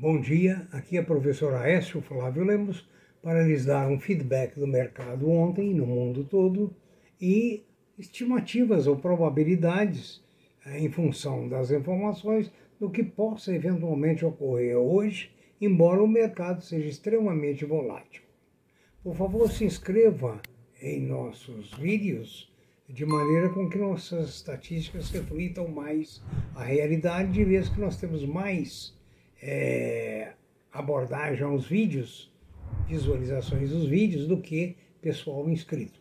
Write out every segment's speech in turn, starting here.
Bom dia, aqui é o professor Aécio Flávio Lemos para lhes dar um feedback do mercado ontem no mundo todo e estimativas ou probabilidades eh, em função das informações do que possa eventualmente ocorrer hoje, embora o mercado seja extremamente volátil. Por favor, se inscreva em nossos vídeos de maneira com que nossas estatísticas reflitam mais a realidade, de vez que nós temos mais é, abordagem aos vídeos, visualizações dos vídeos, do que pessoal inscrito.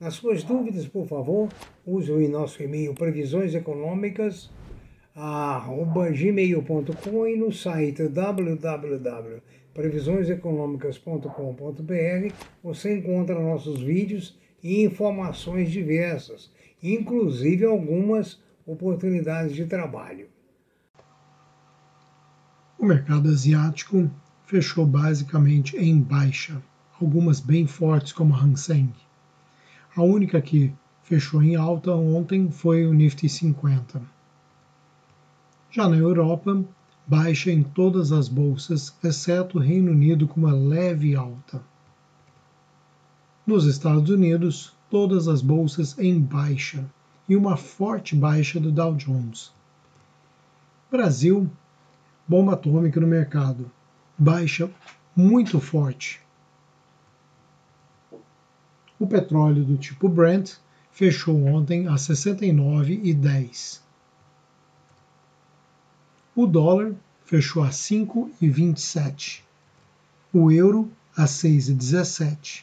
Nas suas dúvidas, por favor, use o nosso e-mail previsioneseconômicas@gmail.com e no site www.previsioneseconomicas.com.br você encontra nossos vídeos e informações diversas, inclusive algumas oportunidades de trabalho. O mercado asiático fechou basicamente em baixa, algumas bem fortes como a Hang Seng. A única que fechou em alta ontem foi o Nifty 50. Já na Europa, baixa em todas as bolsas, exceto o Reino Unido com uma leve alta. Nos Estados Unidos, todas as bolsas em baixa e uma forte baixa do Dow Jones. Brasil, bomba atômica no mercado, baixa muito forte. O petróleo do tipo Brent fechou ontem a 69,10. O dólar fechou a 5,27. O euro a 6,17.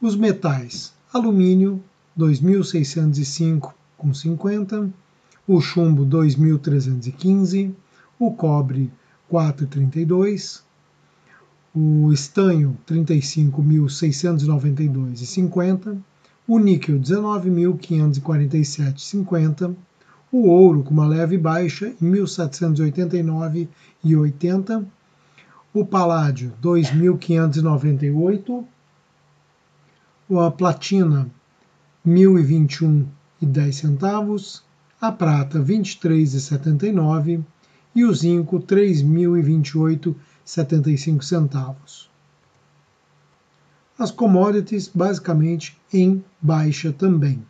Os metais: alumínio 2.605,50, o chumbo 2.315, o cobre 4,32, o estanho 35.692,50, o níquel 19.547,50, o ouro com uma leve baixa em 1.789,80, o paládio 2.598 a platina 1021,10 centavos, a prata 23,79 e o zinco 3.028,75 centavos. As commodities basicamente em baixa também.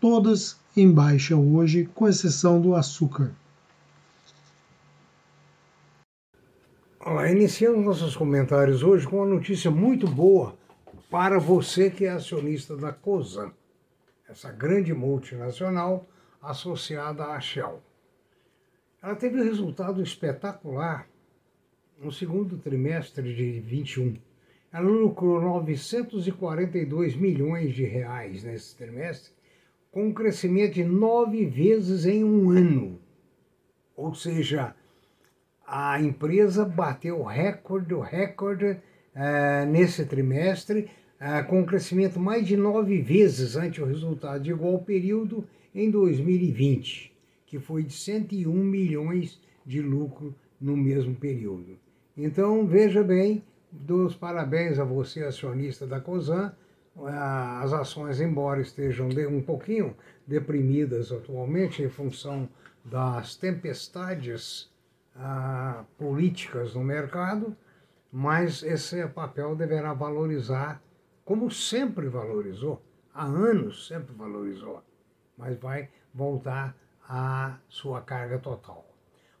Todas em baixa hoje, com exceção do açúcar. Olá, iniciamos nossos comentários hoje com uma notícia muito boa para você que é acionista da COSAN, essa grande multinacional associada à Shell. Ela teve um resultado espetacular no segundo trimestre de 21. Ela lucrou 942 milhões de reais nesse trimestre, com um crescimento de nove vezes em um ano. Ou seja, a empresa bateu recorde, recorde uh, nesse trimestre, ah, com um crescimento mais de nove vezes ante o resultado de igual período em 2020, que foi de 101 milhões de lucro no mesmo período. Então, veja bem, dou os parabéns a você, acionista da COSAN. Ah, as ações, embora estejam um pouquinho deprimidas atualmente em função das tempestades ah, políticas no mercado, mas esse papel deverá valorizar como sempre valorizou, há anos sempre valorizou, mas vai voltar à sua carga total.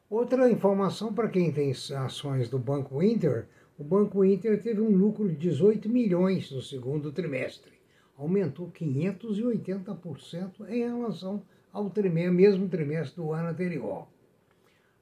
Outra informação para quem tem ações do Banco Inter, o Banco Inter teve um lucro de 18 milhões no segundo trimestre, aumentou 580% em relação ao mesmo trimestre do ano anterior.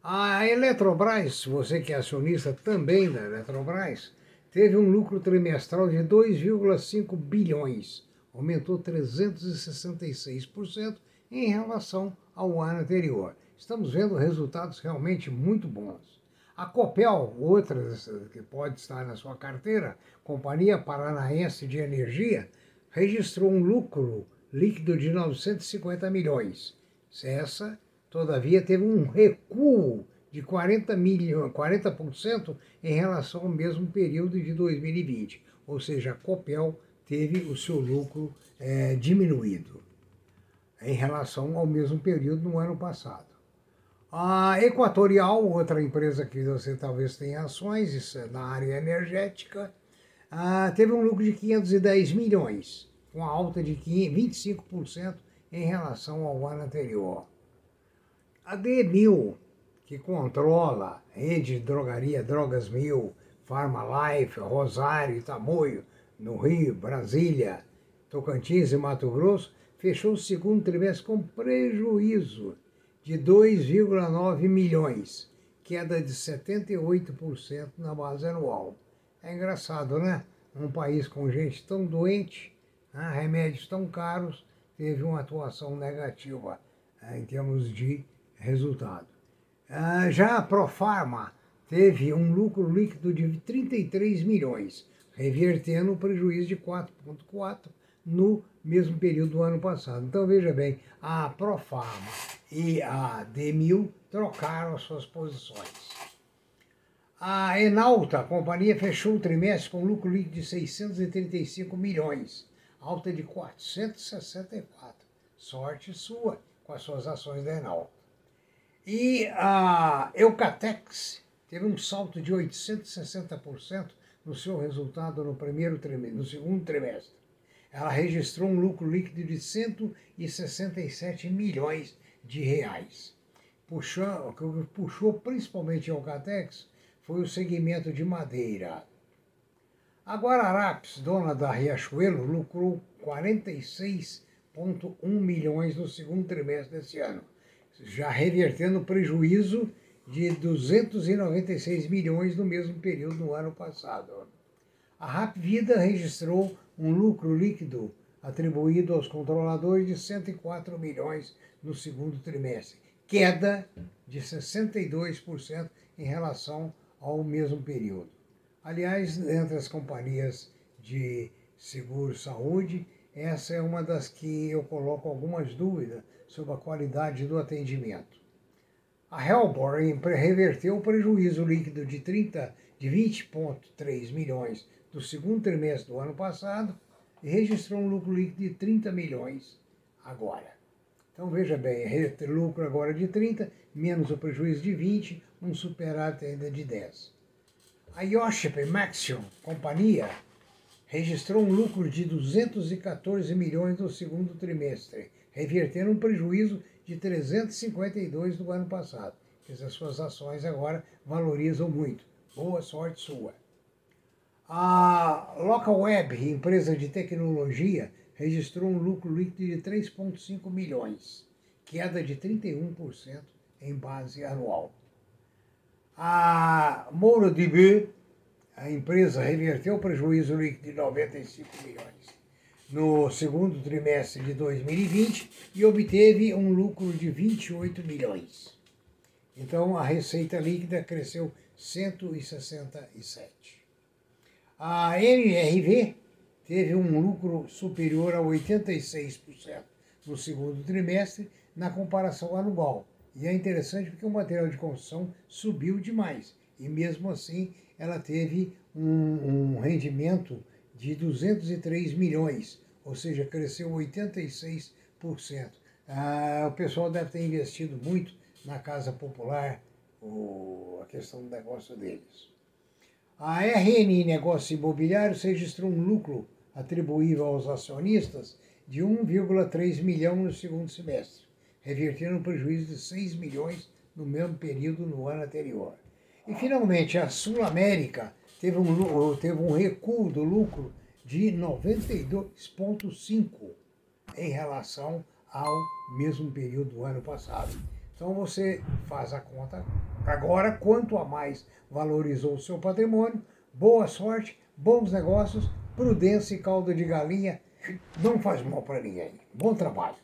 A Eletrobras, você que é acionista também da Eletrobras, teve um lucro trimestral de 2,5 bilhões, aumentou 366% em relação ao ano anterior. Estamos vendo resultados realmente muito bons. A Copel, outra que pode estar na sua carteira, Companhia Paranaense de Energia, registrou um lucro líquido de 950 milhões. Essa, todavia, teve um recuo de 40 milhões, 40% em relação ao mesmo período de 2020. Ou seja, a Copel teve o seu lucro é, diminuído em relação ao mesmo período no ano passado. A Equatorial, outra empresa que você talvez tenha ações, é na área energética, ah, teve um lucro de 510 milhões, com alta de 25% em relação ao ano anterior. A D1000, que controla a rede de drogaria Drogas Mil, Life, Rosário Tamoio, no Rio, Brasília, Tocantins e Mato Grosso, fechou o segundo trimestre com prejuízo de 2,9 milhões, queda de 78% na base anual. É engraçado, né? Um país com gente tão doente, né? remédios tão caros, teve uma atuação negativa né? em termos de resultado. Ah, já a Profarma teve um lucro líquido de 33 milhões, revertendo o prejuízo de 4,4 no mesmo período do ano passado. Então veja bem, a Profarma e a D1000 trocaram as suas posições. A Enalta, a companhia, fechou o trimestre com lucro líquido de 635 milhões, alta de 464. Sorte sua com as suas ações da Enalta. E a Eucatex teve um salto de 860% no seu resultado no primeiro trimestre, no segundo trimestre. Ela registrou um lucro líquido de 167 milhões de reais. Puxou, o que puxou principalmente a Alcatex foi o segmento de madeira. A Guararapes, dona da Riachuelo, lucrou 46,1 milhões no segundo trimestre desse ano, já revertendo o prejuízo de 296 milhões no mesmo período do ano passado. A Rap Vida registrou um lucro líquido atribuído aos controladores de 104 milhões no segundo trimestre, queda de 62% em relação ao mesmo período. Aliás, entre as companhias de seguro-saúde, essa é uma das que eu coloco algumas dúvidas sobre a qualidade do atendimento. A Helbor reverteu o prejuízo líquido de 30 de 20,3 milhões do segundo trimestre do ano passado e registrou um lucro líquido de 30 milhões agora. Então veja bem, lucro agora de 30, menos o prejuízo de 20, um superávit ainda de 10. A Yoship Maxion, companhia, registrou um lucro de 214 milhões no segundo trimestre, revertendo um prejuízo de 352 do ano passado. Quer dizer, as suas ações agora valorizam muito. Boa sorte sua. A Localweb, empresa de tecnologia, registrou um lucro líquido de 3,5 milhões, queda de 31% em base anual. A MouroDB, a empresa, reverteu o prejuízo líquido de 95 milhões no segundo trimestre de 2020 e obteve um lucro de 28 milhões. Então a receita líquida cresceu 167. A MRV teve um lucro superior a 86% no segundo trimestre na comparação anual. E é interessante porque o material de construção subiu demais. E mesmo assim ela teve um, um rendimento de 203 milhões, ou seja, cresceu 86%. Ah, o pessoal deve ter investido muito na casa popular, o, a questão do negócio deles. A RNI Negócios Imobiliários registrou um lucro atribuível aos acionistas de 1,3 milhão no segundo semestre, revertendo um prejuízo de 6 milhões no mesmo período no ano anterior. E, finalmente, a Sul América teve um, teve um recuo do lucro de 92,5% em relação ao mesmo período do ano passado. Então você faz a conta agora, quanto a mais valorizou o seu patrimônio, boa sorte, bons negócios, prudência e caldo de galinha não faz mal para ninguém. Bom trabalho.